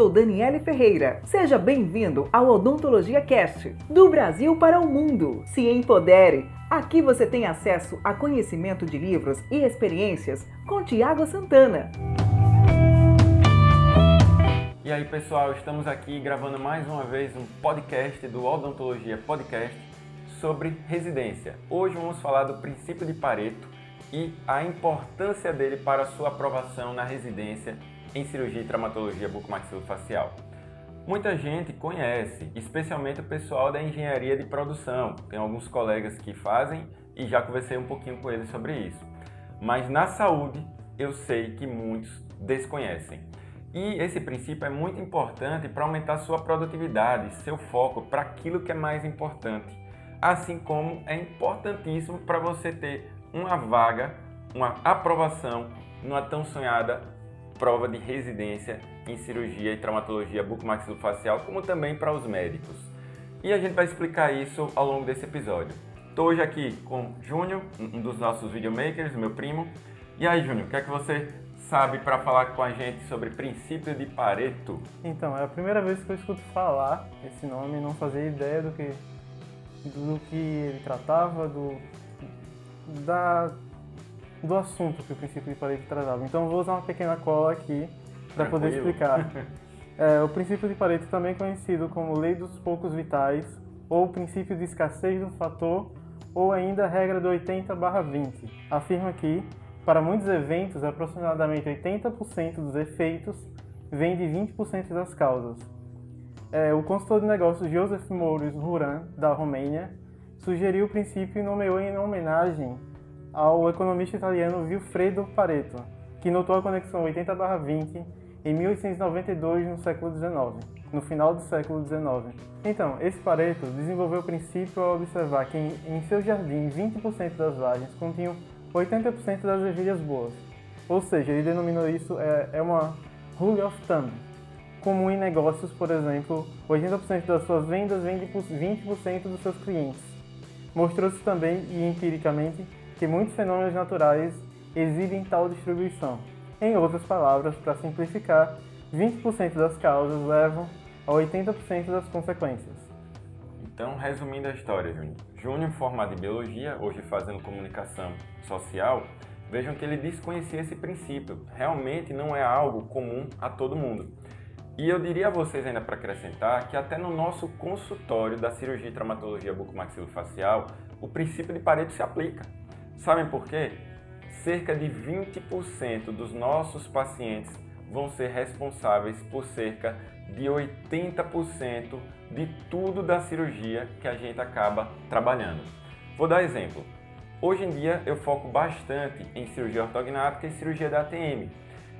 Sou Daniele Ferreira. Seja bem-vindo ao Odontologia Cast, do Brasil para o mundo. Se empodere. Aqui você tem acesso a conhecimento de livros e experiências com Tiago Santana. E aí, pessoal, estamos aqui gravando mais uma vez um podcast do Odontologia Podcast sobre residência. Hoje vamos falar do princípio de Pareto e a importância dele para sua aprovação na residência em cirurgia e traumatologia bucomaxilofacial. Muita gente conhece, especialmente o pessoal da engenharia de produção. Tem alguns colegas que fazem e já conversei um pouquinho com eles sobre isso. Mas na saúde, eu sei que muitos desconhecem. E esse princípio é muito importante para aumentar sua produtividade, seu foco para aquilo que é mais importante. Assim como é importantíssimo para você ter uma vaga, uma aprovação numa tão sonhada prova de residência em cirurgia e traumatologia bucomaxilofacial, como também para os médicos. E a gente vai explicar isso ao longo desse episódio. Estou hoje aqui com Júnior, um dos nossos videomakers, meu primo. E aí, Júnior, o que é que você sabe para falar com a gente sobre princípio de Pareto? Então, é a primeira vez que eu escuto falar esse nome, não fazia ideia do que do que ele tratava, do da do assunto que o princípio de Pareto tratava. Então, vou usar uma pequena cola aqui para poder explicar. É, o princípio de Pareto também é conhecido como lei dos poucos vitais, ou princípio de escassez do fator, ou ainda regra do 80/20. Afirma que, para muitos eventos, aproximadamente 80% dos efeitos vem de 20% das causas. É, o consultor de negócios Joseph Mouros Ruran, da Romênia, sugeriu o princípio e nomeou em homenagem ao economista italiano Vilfredo Pareto, que notou a conexão 80/20 em 1892 no século XIX, no final do século XIX. Então, esse Pareto desenvolveu o princípio ao observar que em, seu jardim 20% das vagens continham 80% das ervilhas boas. Ou seja, ele denominou isso é, é uma rule of thumb. Comum em negócios, por exemplo, 80% das suas vendas vem de 20% dos seus clientes. Mostrou-se também e empiricamente que muitos fenômenos naturais exibem tal distribuição. Em outras palavras, para simplificar, 20% das causas levam a 80% das consequências. Então, resumindo a história, Júnior. Júnior, formado em biologia, hoje fazendo comunicação social, vejam que ele desconhecia esse princípio. Realmente não é algo comum a todo mundo. E eu diria a vocês ainda para acrescentar que até no nosso consultório da cirurgia e traumatologia bucomaxilofacial, o princípio de Pareto se aplica. Sabem por quê? Cerca de 20% dos nossos pacientes vão ser responsáveis por cerca de 80% de tudo da cirurgia que a gente acaba trabalhando. Vou dar exemplo. Hoje em dia eu foco bastante em cirurgia ortognática e cirurgia da ATM.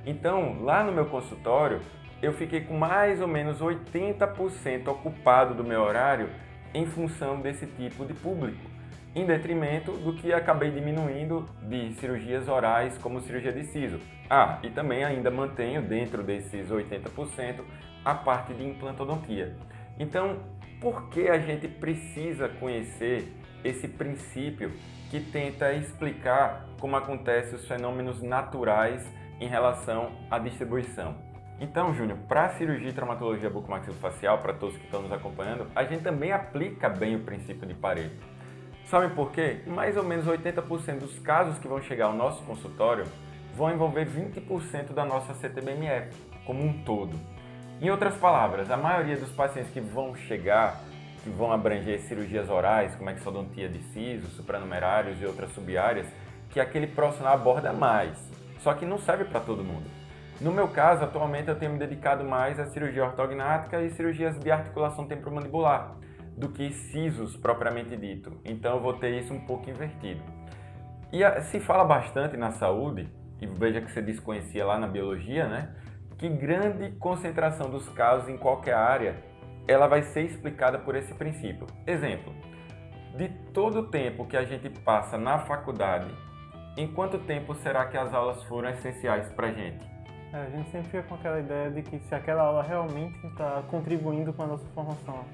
Então, lá no meu consultório, eu fiquei com mais ou menos 80% ocupado do meu horário em função desse tipo de público em detrimento do que acabei diminuindo de cirurgias orais como cirurgia de siso. Ah, e também ainda mantenho dentro desses 80% a parte de implantodontia. Então, por que a gente precisa conhecer esse princípio que tenta explicar como acontecem os fenômenos naturais em relação à distribuição? Então, Júnior, para a cirurgia e traumatologia bucomaxilofacial, para todos que estão nos acompanhando, a gente também aplica bem o princípio de Pareto. Sabem por quê? Mais ou menos 80% dos casos que vão chegar ao nosso consultório vão envolver 20% da nossa CTBMF como um todo. Em outras palavras, a maioria dos pacientes que vão chegar, que vão abranger cirurgias orais, como exodontia de siso, supranumerários e outras subáreas, que aquele profissional aborda mais, só que não serve para todo mundo. No meu caso, atualmente eu tenho me dedicado mais à cirurgia ortognática e cirurgias de articulação temporomandibular do que sisos propriamente dito. Então eu vou ter isso um pouco invertido. E se fala bastante na saúde e veja que você desconhecia lá na biologia, né? Que grande concentração dos casos em qualquer área, ela vai ser explicada por esse princípio. Exemplo, de todo o tempo que a gente passa na faculdade, em quanto tempo será que as aulas foram essenciais para a gente? É, a gente sempre fica com aquela ideia de que se aquela aula realmente está contribuindo com a nossa formação.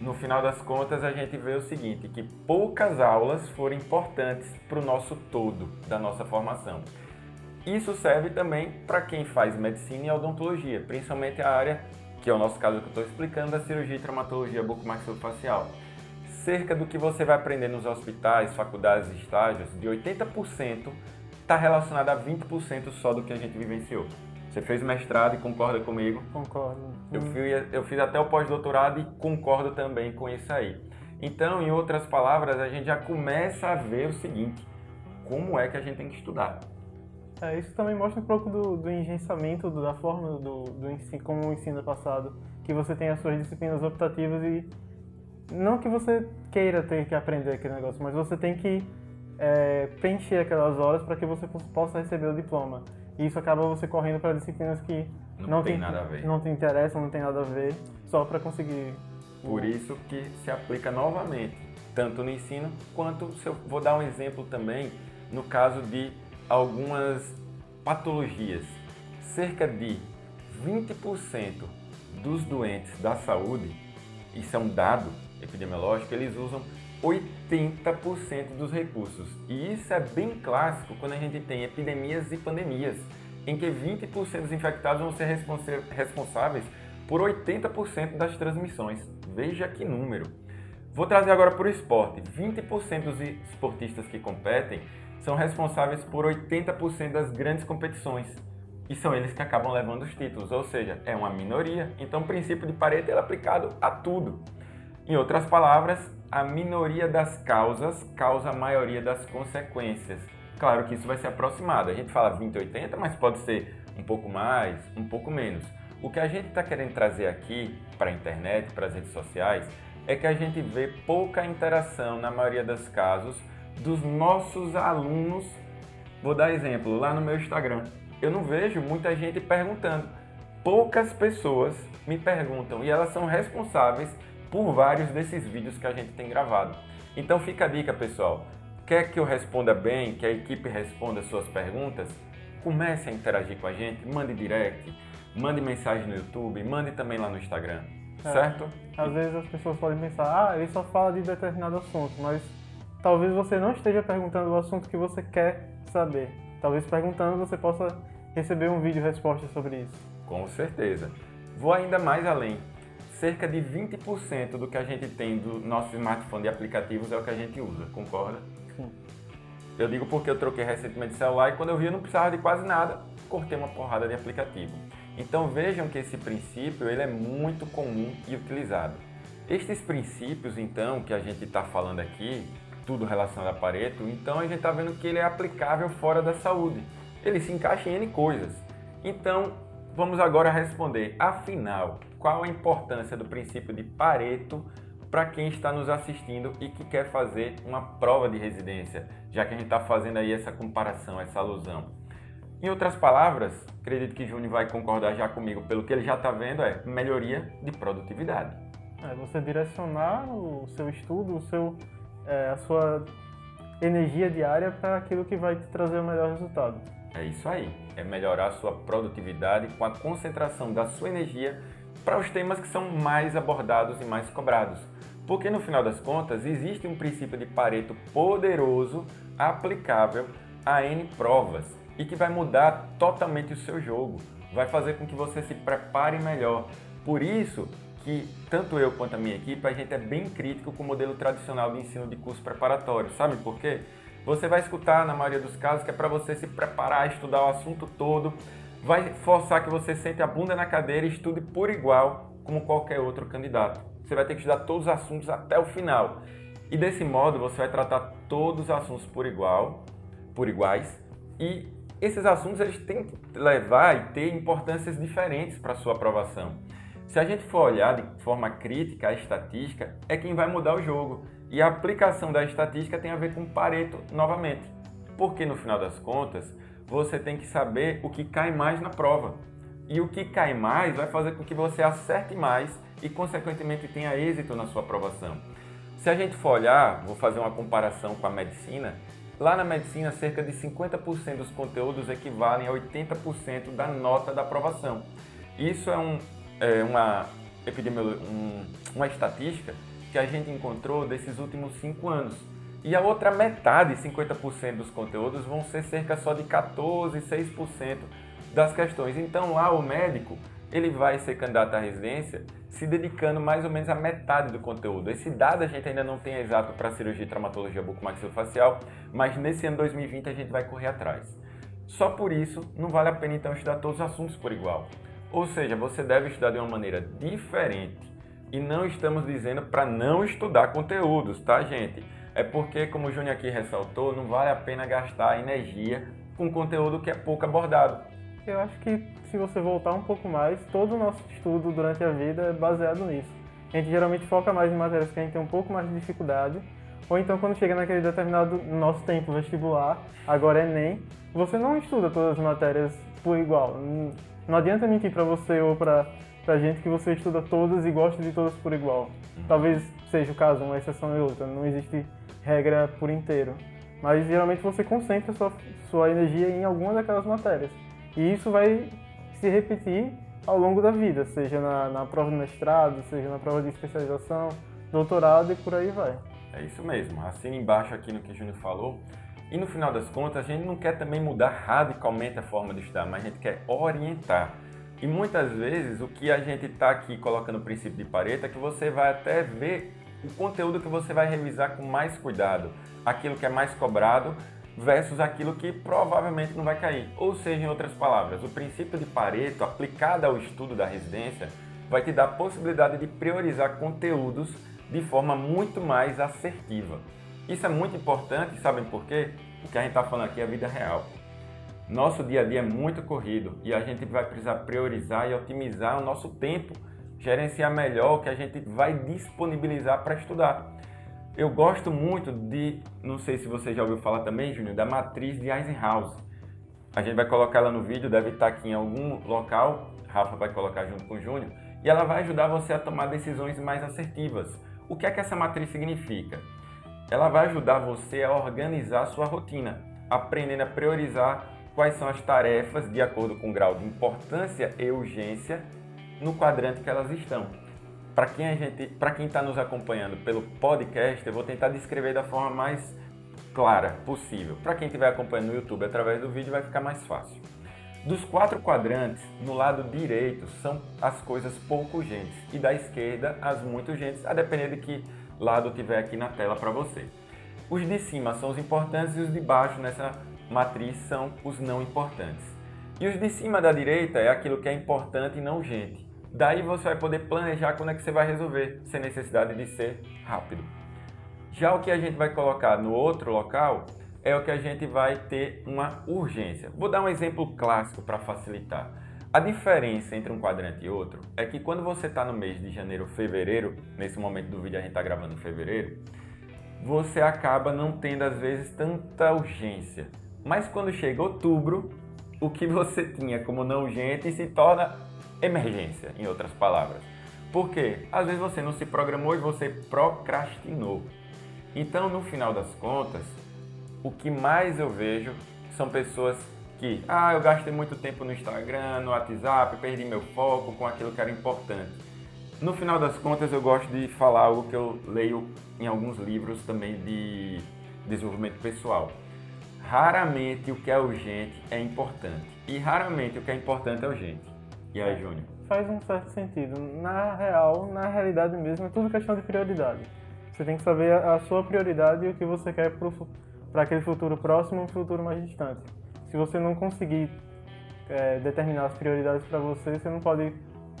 No final das contas, a gente vê o seguinte, que poucas aulas foram importantes para o nosso todo da nossa formação. Isso serve também para quem faz medicina e odontologia, principalmente a área, que é o nosso caso que eu estou explicando, da cirurgia e traumatologia bucomaxilofacial. Cerca do que você vai aprender nos hospitais, faculdades e estágios, de 80% está relacionado a 20% só do que a gente vivenciou. Você fez mestrado e concorda comigo? Concordo. Eu, fui, eu fiz até o pós-doutorado e concordo também com isso aí. Então, em outras palavras, a gente já começa a ver o seguinte: como é que a gente tem que estudar? É, isso também mostra um pouco do, do engensamento, da forma do, do ensino, como o ensino é passado, que você tem as suas disciplinas optativas e não que você queira ter que aprender aquele negócio, mas você tem que é, preencher aquelas horas para que você possa receber o diploma. E isso acaba você correndo para disciplinas que Não não, tem te, nada a ver. não te interessam, não tem nada a ver, só para conseguir. Por isso que se aplica novamente, tanto no ensino quanto, se eu vou dar um exemplo também, no caso de algumas patologias. Cerca de 20% dos doentes da saúde, isso é um dado epidemiológico, eles usam 80% dos recursos. E isso é bem clássico quando a gente tem epidemias e pandemias, em que 20% dos infectados vão ser responsáveis por 80% das transmissões. Veja que número. Vou trazer agora para o esporte. 20% dos esportistas que competem são responsáveis por 80% das grandes competições. E são eles que acabam levando os títulos, ou seja, é uma minoria. Então o princípio de Pareto é aplicado a tudo. Em outras palavras, a minoria das causas causa a maioria das consequências. Claro que isso vai ser aproximado. A gente fala 20-80, mas pode ser um pouco mais, um pouco menos. O que a gente está querendo trazer aqui para a internet, para as redes sociais, é que a gente vê pouca interação, na maioria dos casos, dos nossos alunos. Vou dar exemplo, lá no meu Instagram. Eu não vejo muita gente perguntando. Poucas pessoas me perguntam e elas são responsáveis por vários desses vídeos que a gente tem gravado. Então fica a dica, pessoal. Quer que eu responda bem, que a equipe responda suas perguntas? Comece a interagir com a gente, mande direct, mande mensagem no YouTube, mande também lá no Instagram, É. certo? Às vezes as pessoas podem pensar, ah, ele só fala de determinado assunto, mas talvez você não esteja perguntando o assunto que você quer saber. Talvez perguntando você possa receber um vídeo resposta sobre isso. Com certeza. Vou ainda mais além. Cerca de 20% do que a gente tem do nosso smartphone de aplicativos é o que a gente usa, concorda? Sim. Eu digo porque eu troquei recentemente de celular e quando eu vi eu não precisava de quase nada, cortei uma porrada de aplicativo. Então vejam que esse princípio ele é muito comum e utilizado. Estes princípios, então, que a gente está falando aqui, tudo relacionado a Pareto, então a gente está vendo que ele é aplicável fora da saúde. Ele se encaixa em N coisas. Então, vamos agora responder. Afinal, qual a importância do princípio de Pareto para quem está nos assistindo e que quer fazer uma prova de residência, já que a gente está fazendo aí essa comparação, essa alusão. Em outras palavras, acredito que Júnior vai concordar já comigo, pelo que ele já está vendo, é melhoria de produtividade. É você direcionar o seu estudo, o seu, é, a sua energia diária para aquilo que vai te trazer o melhor resultado. É isso aí, é melhorar a sua produtividade com a concentração da sua energia para os temas que são mais abordados e mais cobrados. Porque no final das contas, existe um princípio de Pareto poderoso, aplicável a N provas e que vai mudar totalmente o seu jogo, vai fazer com que você se prepare melhor. Por isso que tanto eu quanto a minha equipe, a gente é bem crítico com o modelo tradicional de ensino de curso preparatório. Sabe por quê? Você vai escutar, na maioria dos casos, que é para você se preparar, estudar o assunto todo, vai forçar que você sente a bunda na cadeira e estude por igual como qualquer outro candidato. Você vai ter que estudar todos os assuntos até o final. E desse modo você vai tratar todos os assuntos por igual, por iguais, e esses assuntos eles têm que levar e ter importâncias diferentes para sua aprovação. Se a gente for olhar de forma crítica a estatística, é quem vai mudar o jogo. E a aplicação da estatística tem a ver com Pareto novamente. Porque no final das contas, você tem que saber o que cai mais na prova. E o que cai mais vai fazer com que você acerte mais e, consequentemente, tenha êxito na sua aprovação. Se a gente for olhar, vou fazer uma comparação com a medicina, lá na medicina cerca de 50% dos conteúdos equivalem a 80% da nota da aprovação. Isso é, um, é uma, um, uma estatística que a gente encontrou desses últimos cinco anos. E a outra metade, 50% dos conteúdos, vão ser cerca só de 14, 6% das questões. Então lá o médico ele vai ser candidato à residência se dedicando mais ou menos a metade do conteúdo. Esse dado a gente ainda não tem exato para cirurgia e traumatologia bucomaxilofacial, mas nesse ano 2020 a gente vai correr atrás. Só por isso, não vale a pena então estudar todos os assuntos por igual. Ou seja, você deve estudar de uma maneira diferente. E não estamos dizendo para não estudar conteúdos, tá, gente? É porque, como o Júnior aqui ressaltou, não vale a pena gastar energia com conteúdo que é pouco abordado. Eu acho que se você voltar um pouco mais, todo o nosso estudo durante a vida é baseado nisso. A gente geralmente foca mais em matérias que a gente tem um pouco mais de dificuldade, ou então quando chega naquele determinado nosso tempo vestibular, agora é Enem, você não estuda todas as matérias por igual. Não adianta mentir para você ou para a gente que você estuda todas e gosta de todas por igual. Talvez seja o caso, uma exceção e outra, não existe regra por inteiro. Mas geralmente você concentra sua, sua energia em alguma daquelas matérias. E isso vai se repetir ao longo da vida, seja na, na prova de mestrado, seja na prova de especialização, doutorado e por aí vai. É isso mesmo, assina embaixo aqui no que o Júnior falou. E no final das contas, a gente não quer também mudar radicalmente a forma de estudar, mas a gente quer orientar. E muitas vezes o que a gente está aqui colocando o princípio de Pareto é que você vai até ver o conteúdo que você vai revisar com mais cuidado, aquilo que é mais cobrado versus aquilo que provavelmente não vai cair. Ou seja, em outras palavras, o princípio de Pareto aplicado ao estudo da residência vai te dar a possibilidade de priorizar conteúdos de forma muito mais assertiva. Isso é muito importante, sabem por quê? O que a gente está falando aqui é a vida real. Nosso dia a dia é muito corrido e a gente vai precisar priorizar e otimizar o nosso tempo, gerenciar melhor o que a gente vai disponibilizar para estudar. Eu gosto muito de, não sei se você já ouviu falar também, Júnior, da matriz de Eisenhower. A gente vai colocar ela no vídeo, deve estar aqui em algum local, Rafa vai colocar junto com o Júnior, e ela vai ajudar você a tomar decisões mais assertivas. O que é que essa matriz significa? Ela vai ajudar você a organizar a sua rotina, aprendendo a priorizar quais são as tarefas de acordo com o grau de importância e urgência no quadrante que elas estão para quem a gente, para quem está nos acompanhando pelo podcast, eu vou tentar descrever da forma mais clara possível. Para quem estiver acompanhando no YouTube através do vídeo, vai ficar mais fácil. Dos quatro quadrantes, no lado direito são as coisas pouco urgentes e da esquerda as muito urgentes, a depender de que lado tiver aqui na tela para você. Os de cima são os importantes e os de baixo nessa matriz são os não importantes. E os de cima da direita é aquilo que é importante e não urgente. Daí você vai poder planejar quando é que você vai resolver, sem necessidade de ser rápido. Já o que a gente vai colocar no outro local é o que a gente vai ter uma urgência. Vou dar um exemplo clássico para facilitar. A diferença entre um quadrante e outro é que quando você está no mês de janeiro fevereiro, nesse momento do vídeo a gente está gravando em fevereiro, você acaba não tendo às vezes tanta urgência. Mas quando chega outubro, o que você tinha como não urgente se torna emergência, em outras palavras. Porque às vezes você não se programou e você procrastinou. Então, no final das contas, o que mais eu vejo são pessoas que, ah, eu gastei muito tempo no Instagram, no WhatsApp, perdi meu foco com aquilo que era importante. No final das contas, eu gosto de falar algo que eu leio em alguns livros também de desenvolvimento pessoal. Raramente o que é urgente é importante e raramente o que é importante é urgente. E aí, Júnior? Faz um certo sentido. Na real, na realidade mesmo, é tudo questão de prioridade. Você tem que saber a sua prioridade e o que você quer para aquele futuro próximo e um futuro mais distante. Se você não conseguir é, determinar as prioridades para você, você não pode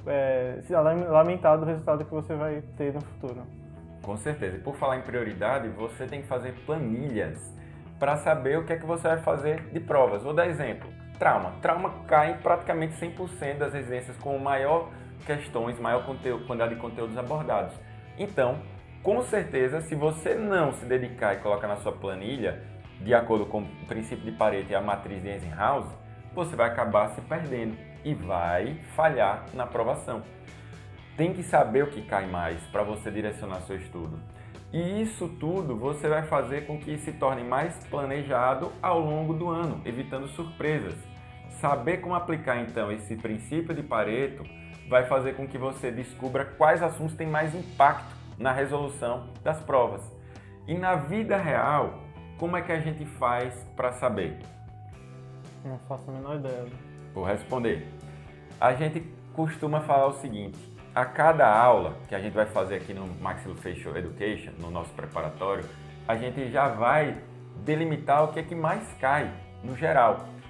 é, se lamentar do resultado que você vai ter no futuro. Com certeza. E por falar em prioridade, você tem que fazer planilhas para saber o que é que você vai fazer de provas. Vou dar exemplo trauma. Trauma cai em praticamente 100% das residências com maior questões, maior conteúdo, quantidade de conteúdos abordados. Então, com certeza, se você não se dedicar e colocar na sua planilha, de acordo com o princípio de Pareto e a matriz de Eisenhower, você vai acabar se perdendo e vai falhar na aprovação. Tem que saber o que cai mais para você direcionar seu estudo. E isso tudo você vai fazer com que se torne mais planejado ao longo do ano, evitando surpresas. Saber como aplicar então esse princípio de Pareto vai fazer com que você descubra quais assuntos têm mais impacto na resolução das provas. E na vida real, como é que a gente faz para saber? Não faço a menor ideia. Vou responder. A gente costuma falar o seguinte: a cada aula que a gente vai fazer aqui no Maxillofacial Education, no nosso preparatório, a gente já vai delimitar o que é que mais cai no geral.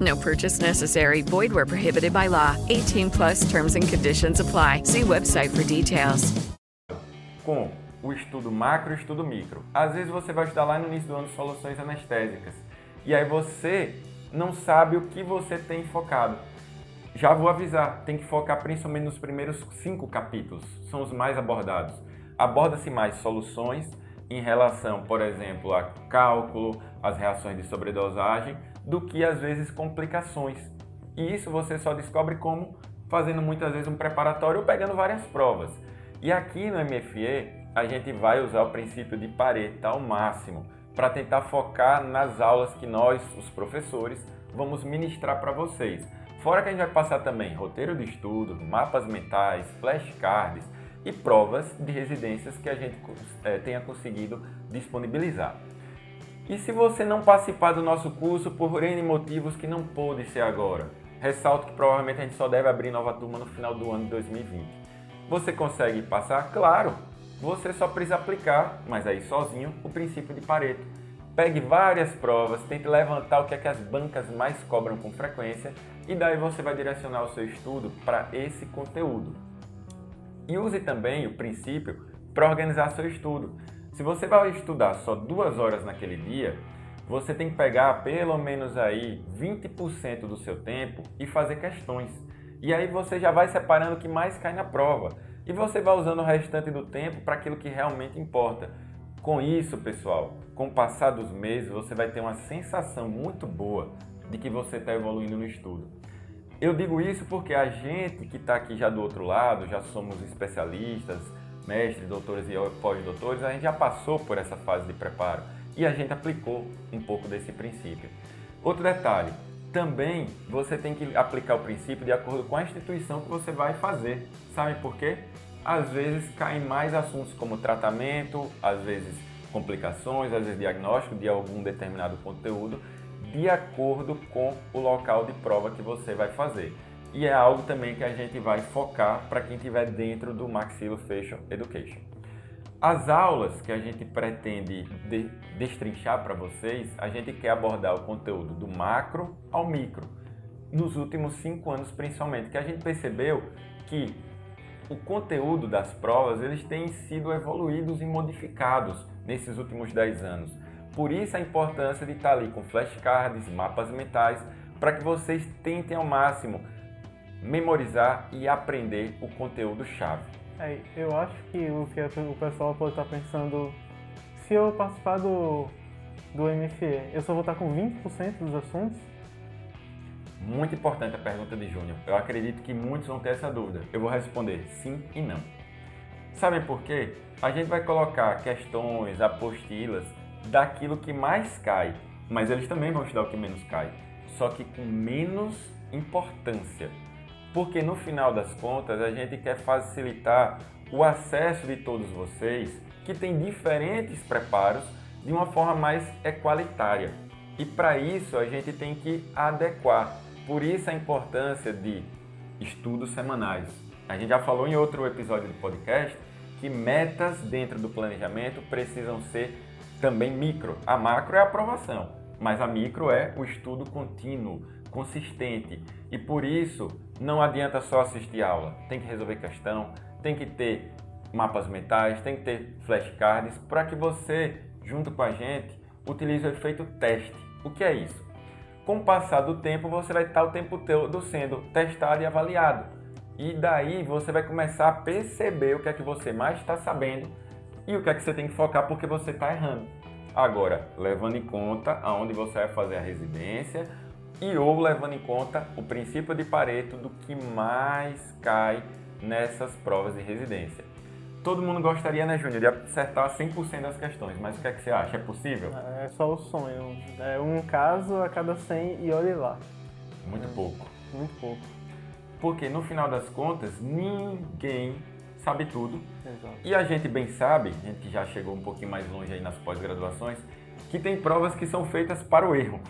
No purchase necessary. Void where prohibited by law. 18 plus terms and conditions apply. See website for details. Com o estudo macro e estudo micro. Às vezes você vai estudar lá no início do ano soluções anestésicas. E aí você não sabe o que você tem focado. Já vou avisar, tem que focar principalmente nos primeiros cinco capítulos, são os mais abordados. Aborda-se mais soluções em relação, por exemplo, a cálculo, as reações de sobredosagem, do que às vezes complicações. E isso você só descobre como fazendo muitas vezes um preparatório ou pegando várias provas. E aqui no MFE a gente vai usar o princípio de Pareto ao máximo para tentar focar nas aulas que nós, os professores, vamos ministrar para vocês. Fora que a gente vai passar também roteiro de estudo, mapas mentais, flashcards e provas de residências que a gente é, tenha conseguido disponibilizar. E se você não participar do nosso curso por N motivos que não pôde ser agora, ressalto que provavelmente a gente só deve abrir nova turma no final do ano de 2020. Você consegue passar? Claro! Você só precisa aplicar, mas aí sozinho, o princípio de Pareto. Pegue várias provas, tente levantar o que é que as bancas mais cobram com frequência e daí você vai direcionar o seu estudo para esse conteúdo. E use também o princípio para organizar seu estudo. Se você vai estudar só duas horas naquele dia, você tem que pegar pelo menos aí 20% do seu tempo e fazer questões. E aí você já vai separando o que mais cai na prova. E você vai usando o restante do tempo para aquilo que realmente importa. Com isso, pessoal, com o passar dos meses, você vai ter uma sensação muito boa de que você está evoluindo no estudo. Eu digo isso porque a gente que está aqui já do outro lado, já somos especialistas, mestres, doutores e pós-doutores, a gente já passou por essa fase de preparo e a gente aplicou um pouco desse princípio. Outro detalhe, também você tem que aplicar o princípio de acordo com a instituição que você vai fazer. Sabe por quê? Às vezes caem mais assuntos como tratamento, às vezes complicações, às vezes diagnóstico de algum determinado conteúdo, de acordo com o local de prova que você vai fazer. E é algo também que a gente vai focar para quem estiver dentro do Maxillofacial Education. As aulas que a gente pretende de, destrinchar para vocês, a gente quer abordar o conteúdo do macro ao micro. Nos últimos cinco anos, principalmente, que a gente percebeu que o conteúdo das provas eles têm sido evoluídos e modificados nesses últimos dez anos. Por isso a importância de estar ali com flashcards, mapas mentais, para que vocês tentem ao máximo memorizar e aprender o conteúdo chave. É, eu acho que o que o pessoal pode estar pensando, se eu participar do, do MFE, eu só vou estar com 20% dos assuntos? Muito importante a pergunta de Júnior. Eu acredito que muitos vão ter essa dúvida. Eu vou responder sim e não. Sabem por quê? A gente vai colocar questões, apostilas daquilo que mais cai, mas eles também vão estudar o que menos cai, só que com menos importância porque no final das contas a gente quer facilitar o acesso de todos vocês que têm diferentes preparos de uma forma mais equalitária. E para isso a gente tem que adequar. Por isso a importância de estudos semanais. A gente já falou em outro episódio do podcast que metas dentro do planejamento precisam ser também micro. A macro é a aprovação, mas a micro é o estudo contínuo consistente. E por isso não adianta só assistir aula, tem que resolver questão, tem que ter mapas mentais, tem que ter flashcards para que você, junto com a gente, utilize o efeito teste. O que é isso? Com o passar do tempo, você vai estar o tempo todo sendo testado e avaliado. E daí você vai começar a perceber o que é que você mais está sabendo e o que é que você tem que focar porque você está errando. Agora, levando em conta aonde você vai fazer a residência e ou levando em conta o princípio de Pareto do que mais cai nessas provas de residência. Todo mundo gostaria, né, Júnior, de acertar 100% das questões, mas o que é que você acha? É possível? É só o sonho. É um caso a cada 100 e olhe lá. Muito é. pouco. Muito pouco. Porque no final das contas, ninguém sabe tudo. Exato. E a gente bem sabe, a gente que já chegou um pouquinho mais longe aí nas pós-graduações, que tem provas que são feitas para o erro,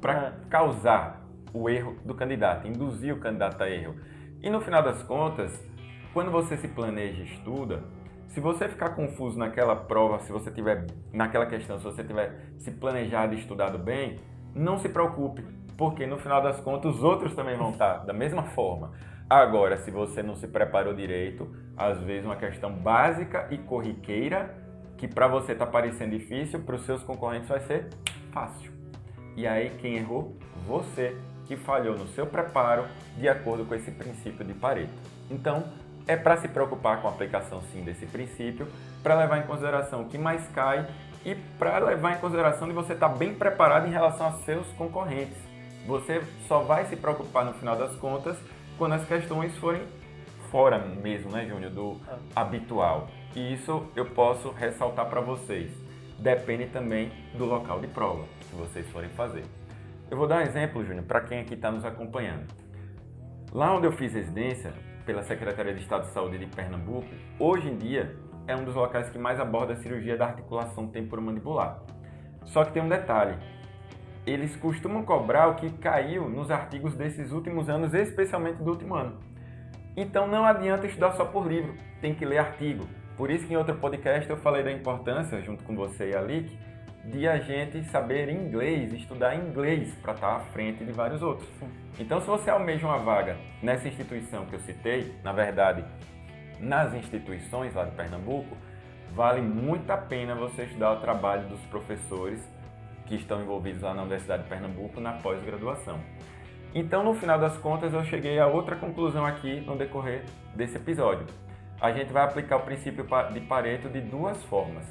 para É. causar o erro do candidato, induzir o candidato a erro. E no final das contas, quando você se planeja e estuda, se você ficar confuso naquela prova, se você tiver naquela questão, se você tiver se planejado e estudado bem, não se preocupe, porque no final das contas os outros também vão estar da mesma forma. Agora, se você não se preparou direito, às vezes uma questão básica e corriqueira que para você está parecendo difícil, para os seus concorrentes vai ser fácil. E aí quem errou? Você que falhou no seu preparo de acordo com esse princípio de Pareto. Então, é para se preocupar com a aplicação sim desse princípio, para levar em consideração o que mais cai e para levar em consideração de você estar bem preparado em relação a seus concorrentes. Você só vai se preocupar no final das contas quando as questões forem fora mesmo, né, Júnior, do habitual. E isso eu posso ressaltar para vocês. Depende também do local de prova que vocês forem fazer. Eu vou dar um exemplo, Júnior, para quem aqui está nos acompanhando. Lá onde eu fiz residência, pela Secretaria de Estado de Saúde de Pernambuco, hoje em dia é um dos locais que mais aborda a cirurgia da articulação temporomandibular. Só que tem um detalhe: eles costumam cobrar o que caiu nos artigos desses últimos anos, especialmente do último ano. Então não adianta estudar só por livro, tem que ler artigo. Por isso que em outro podcast eu falei da importância, junto com você e a Lick, de a gente saber inglês, estudar inglês para estar à frente de vários outros. Então se você almeja uma vaga nessa instituição que eu citei, na verdade, nas instituições lá de Pernambuco, vale muito a pena você estudar o trabalho dos professores que estão envolvidos lá na Universidade de Pernambuco na pós-graduação. Então, no final das contas, eu cheguei a outra conclusão aqui no decorrer desse episódio. A gente vai aplicar o princípio de Pareto de duas formas: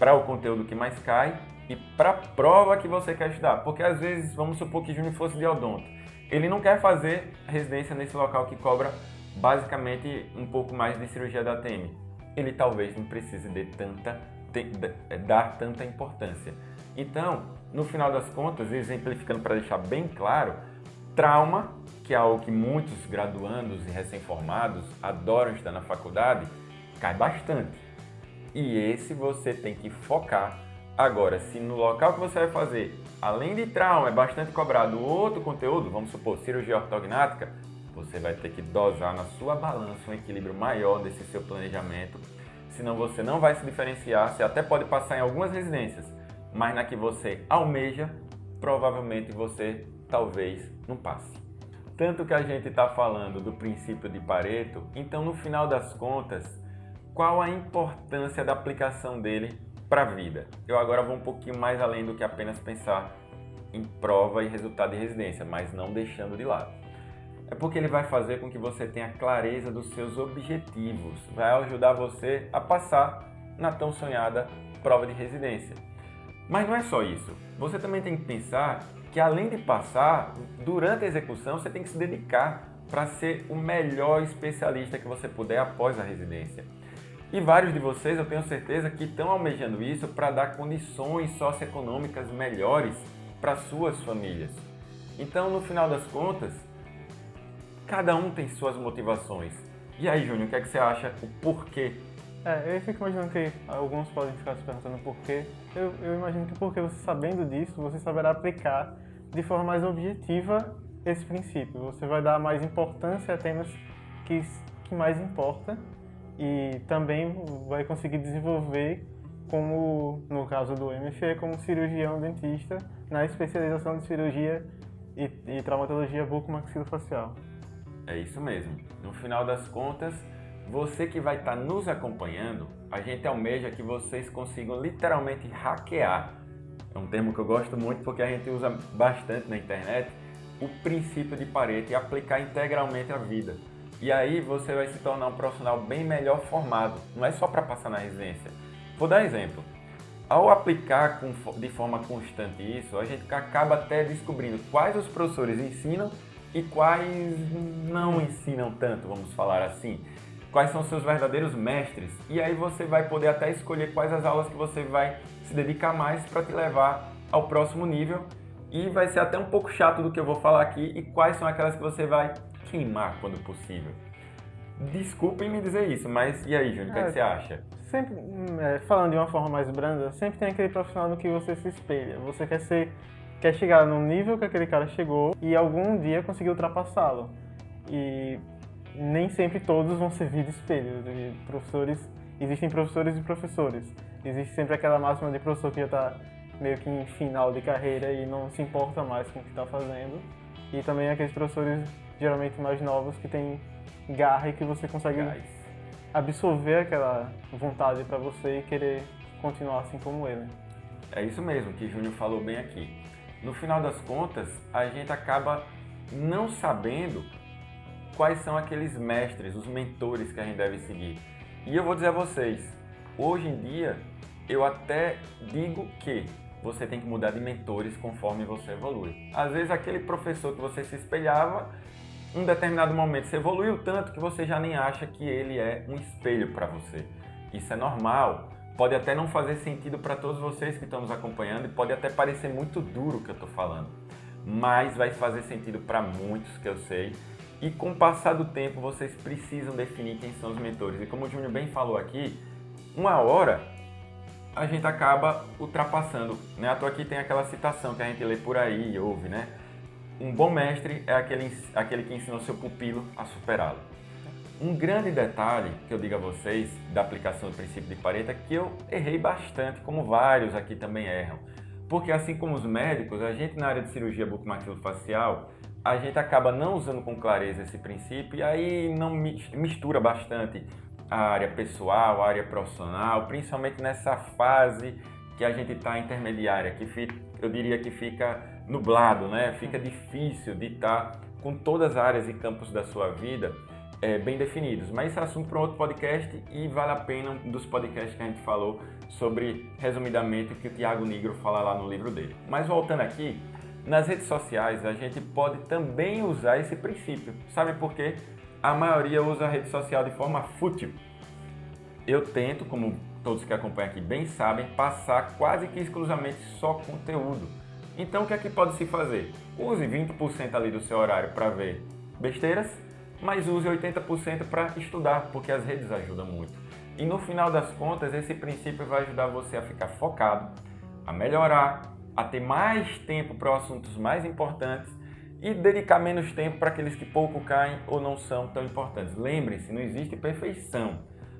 para o conteúdo que mais cai e para a prova que você quer estudar. Porque às vezes, vamos supor que Júnior fosse de odonto, ele não quer fazer residência nesse local que cobra basicamente um pouco mais de cirurgia da ATM. Ele talvez não precise de tanta, de, de, dar tanta importância. Então, no final das contas, exemplificando para deixar bem claro, trauma, que é algo que muitos graduandos e recém-formados adoram estudar na faculdade, cai bastante. E esse você tem que focar. Agora, se no local que você vai fazer, além de trauma, é bastante cobrado outro conteúdo, vamos supor, cirurgia ortognática, você vai ter que dosar na sua balança um equilíbrio maior desse seu planejamento, senão você não vai se diferenciar, você até pode passar em algumas residências, mas na que você almeja, provavelmente você talvez não passe. Tanto que a gente está falando do princípio de Pareto, então no final das contas, qual a importância da aplicação dele para a vida? Eu agora vou um pouquinho mais além do que apenas pensar em prova e resultado de residência, mas não deixando de lado. É porque ele vai fazer com que você tenha clareza dos seus objetivos, vai ajudar você a passar na tão sonhada prova de residência. Mas não é só isso. Você também tem que pensar que além de passar, durante a execução você tem que se dedicar para ser o melhor especialista que você puder após a residência. E vários de vocês, eu tenho certeza, que estão almejando isso para dar condições socioeconômicas melhores para suas famílias. Então, no final das contas, cada um tem suas motivações. E aí, Júnior, o que, é que você acha? O porquê? É, eu fico imaginando que alguns podem ficar se perguntando por quê. Eu, eu imagino que porque você sabendo disso, você saberá aplicar de forma mais objetiva esse princípio. Você vai dar mais importância a temas que, que mais importa e também vai conseguir desenvolver como, no caso do MFE, como cirurgião dentista na especialização de cirurgia e, e traumatologia bucomaxilofacial. É isso mesmo. No final das contas, você que vai estar nos acompanhando, a gente almeja que vocês consigam literalmente hackear. É um termo que eu gosto muito porque a gente usa bastante na internet o princípio de Pareto e aplicar integralmente a vida. E aí você vai se tornar um profissional bem melhor formado. Não é só para passar na residência. Vou dar exemplo. Ao aplicar de forma constante isso, a gente acaba até descobrindo quais os professores ensinam e quais não ensinam tanto, vamos falar assim. Quais são seus verdadeiros mestres. E aí você vai poder até escolher quais as aulas que você vai se dedicar mais para te levar ao próximo nível. E vai ser até um pouco chato do que eu vou falar aqui e quais são aquelas que você vai queimar quando possível. Desculpem me dizer isso, mas e aí, Júnior, o que, é que é, você acha? Sempre, é, falando de uma forma mais branda, sempre tem aquele profissional no que você se espelha. Você quer ser, quer chegar no nível que aquele cara chegou e algum dia conseguir ultrapassá-lo. E nem sempre todos vão servir de espelho. De professores, existem professores e professores. Existe sempre aquela máxima de professor que já está meio que em final de carreira e não se importa mais com o que está fazendo. E também aqueles professores geralmente mais novos que têm garra e que você consegue Gás. absorver aquela vontade para você e querer continuar assim como ele. É isso mesmo que o Júnior falou bem aqui. No final das contas, a gente acaba não sabendo quais são aqueles mestres, os mentores que a gente deve seguir. E eu vou dizer a vocês, hoje em dia, eu até digo que você tem que mudar de mentores conforme você evolui. Às vezes aquele professor que você se espelhava um determinado momento você evoluiu tanto que você já nem acha que ele é um espelho para você. Isso é normal. Pode até não fazer sentido para todos vocês que estão nos acompanhando e pode até parecer muito duro o que eu estou falando, mas vai fazer sentido para muitos que eu sei. E com o passar do tempo vocês precisam definir quem são os mentores. E como o Júnior bem falou aqui, uma hora a gente acaba ultrapassando. Né? A tua aqui tem aquela citação que a gente lê por aí, ouve, né? Um bom mestre é aquele, aquele que ensina o seu pupilo a superá-lo. Um grande detalhe que eu digo a vocês da aplicação do princípio de Pareto é que eu errei bastante, como vários aqui também erram. Porque assim como os médicos, a gente na área de cirurgia bucomaxilofacial, a gente acaba não usando com clareza esse princípio e aí não mistura bastante a área pessoal, a área profissional, principalmente nessa fase que a gente está intermediária, que eu diria que fica nublado, né? Fica difícil de estar com todas as áreas e campos da sua vida é, bem definidos. Mas isso é assunto para um outro podcast e vale a pena um dos podcasts que a gente falou sobre, resumidamente, o que o Tiago Negro fala lá no livro dele. Mas voltando aqui, nas redes sociais a gente pode também usar esse princípio. Sabe por quê? A maioria usa a rede social de forma fútil. Eu tento, como todos que acompanham aqui bem sabem, passar quase que exclusivamente só conteúdo então o que é que pode se fazer? Use 20% ali do seu horário para ver besteiras, mas use 80% para estudar, porque as redes ajudam muito. E no final das contas, esse princípio vai ajudar você a ficar focado, a melhorar, a ter mais tempo para assuntos mais importantes e dedicar menos tempo para aqueles que pouco caem ou não são tão importantes. Lembre-se, não existe perfeição.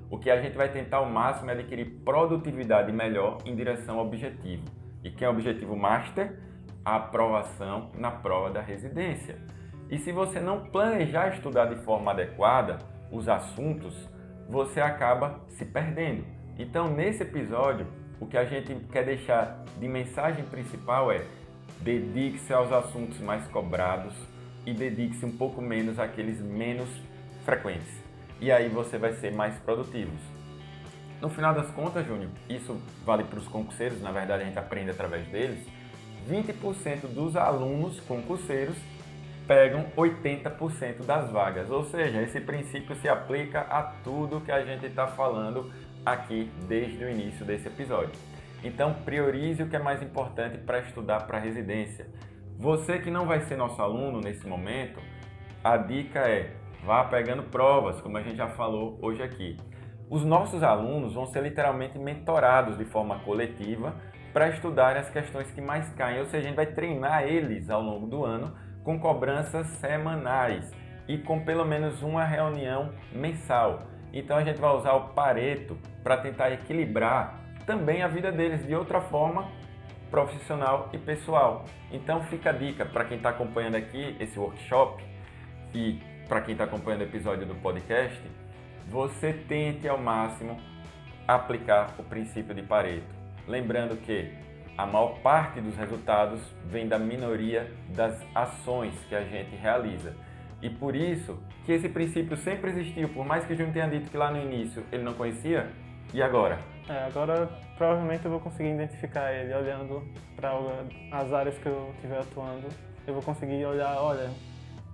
O que a gente vai tentar ao máximo é adquirir produtividade melhor em direção ao objetivo. E quem é o objetivo master? A aprovação na prova da residência. E se você não planejar estudar de forma adequada os assuntos, você acaba se perdendo. Então, nesse episódio, o que a gente quer deixar de mensagem principal é: dedique-se aos assuntos mais cobrados e dedique-se um pouco menos àqueles menos frequentes. E aí você vai ser mais produtivo. No final das contas, Júnior, isso vale para os concurseiros, na verdade a gente aprende através deles. 20% dos alunos concurseiros pegam 80% das vagas. Ou seja, esse princípio se aplica a tudo que a gente está falando aqui desde o início desse episódio. Então, priorize o que é mais importante para estudar para residência. Você que não vai ser nosso aluno nesse momento, a dica é vá pegando provas, como a gente já falou hoje aqui. Os nossos alunos vão ser literalmente mentorados de forma coletiva para estudar as questões que mais caem, ou seja, a gente vai treinar eles ao longo do ano com cobranças semanais e com pelo menos uma reunião mensal. Então a gente vai usar o Pareto para tentar equilibrar também a vida deles de outra forma. profissional e pessoal. Então fica a dica para quem está acompanhando aqui esse workshop e para quem está acompanhando o episódio do podcast, você tente ao máximo aplicar o princípio de Pareto. Lembrando que a maior parte dos resultados vem da minoria das ações que a gente realiza. E por isso que esse princípio sempre existiu, por mais que o Júnior tenha dito que lá no início ele não conhecia, e agora? É, agora provavelmente eu vou conseguir identificar ele olhando para as áreas que eu estiver atuando. Eu vou conseguir olhar, olha,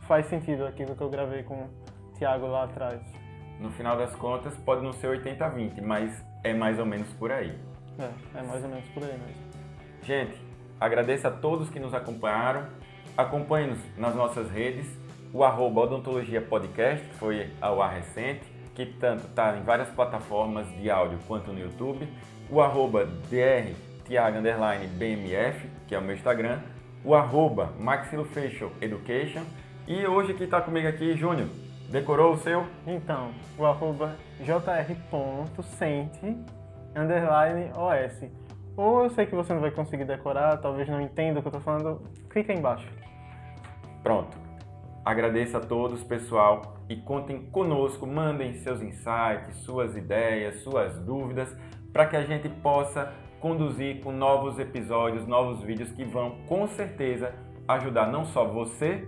faz sentido aquilo que eu gravei com o Thiago lá atrás. No final das contas, pode não ser 80-20, mas é mais ou menos por aí. É, é mais ou menos por aí mesmo. Gente, agradeço a todos que nos acompanharam. Acompanhe-nos nas nossas redes, o arroba Odontologia Podcast, que foi ao ar recente, que tanto está em várias plataformas de áudio quanto no YouTube, o arroba DR BMF, que é o meu Instagram, o arroba Maxillofacial Education e hoje que está comigo aqui, Júnior, decorou o seu? Então, o arroba jr.sente underline os. Ou eu sei que você não vai conseguir decorar, talvez não entenda o que eu estou falando, clica aí embaixo. Pronto. Agradeço a todos, pessoal, e contem conosco, mandem seus insights, suas ideias, suas dúvidas, para que a gente possa conduzir com novos episódios, novos vídeos que vão com certeza ajudar não só você,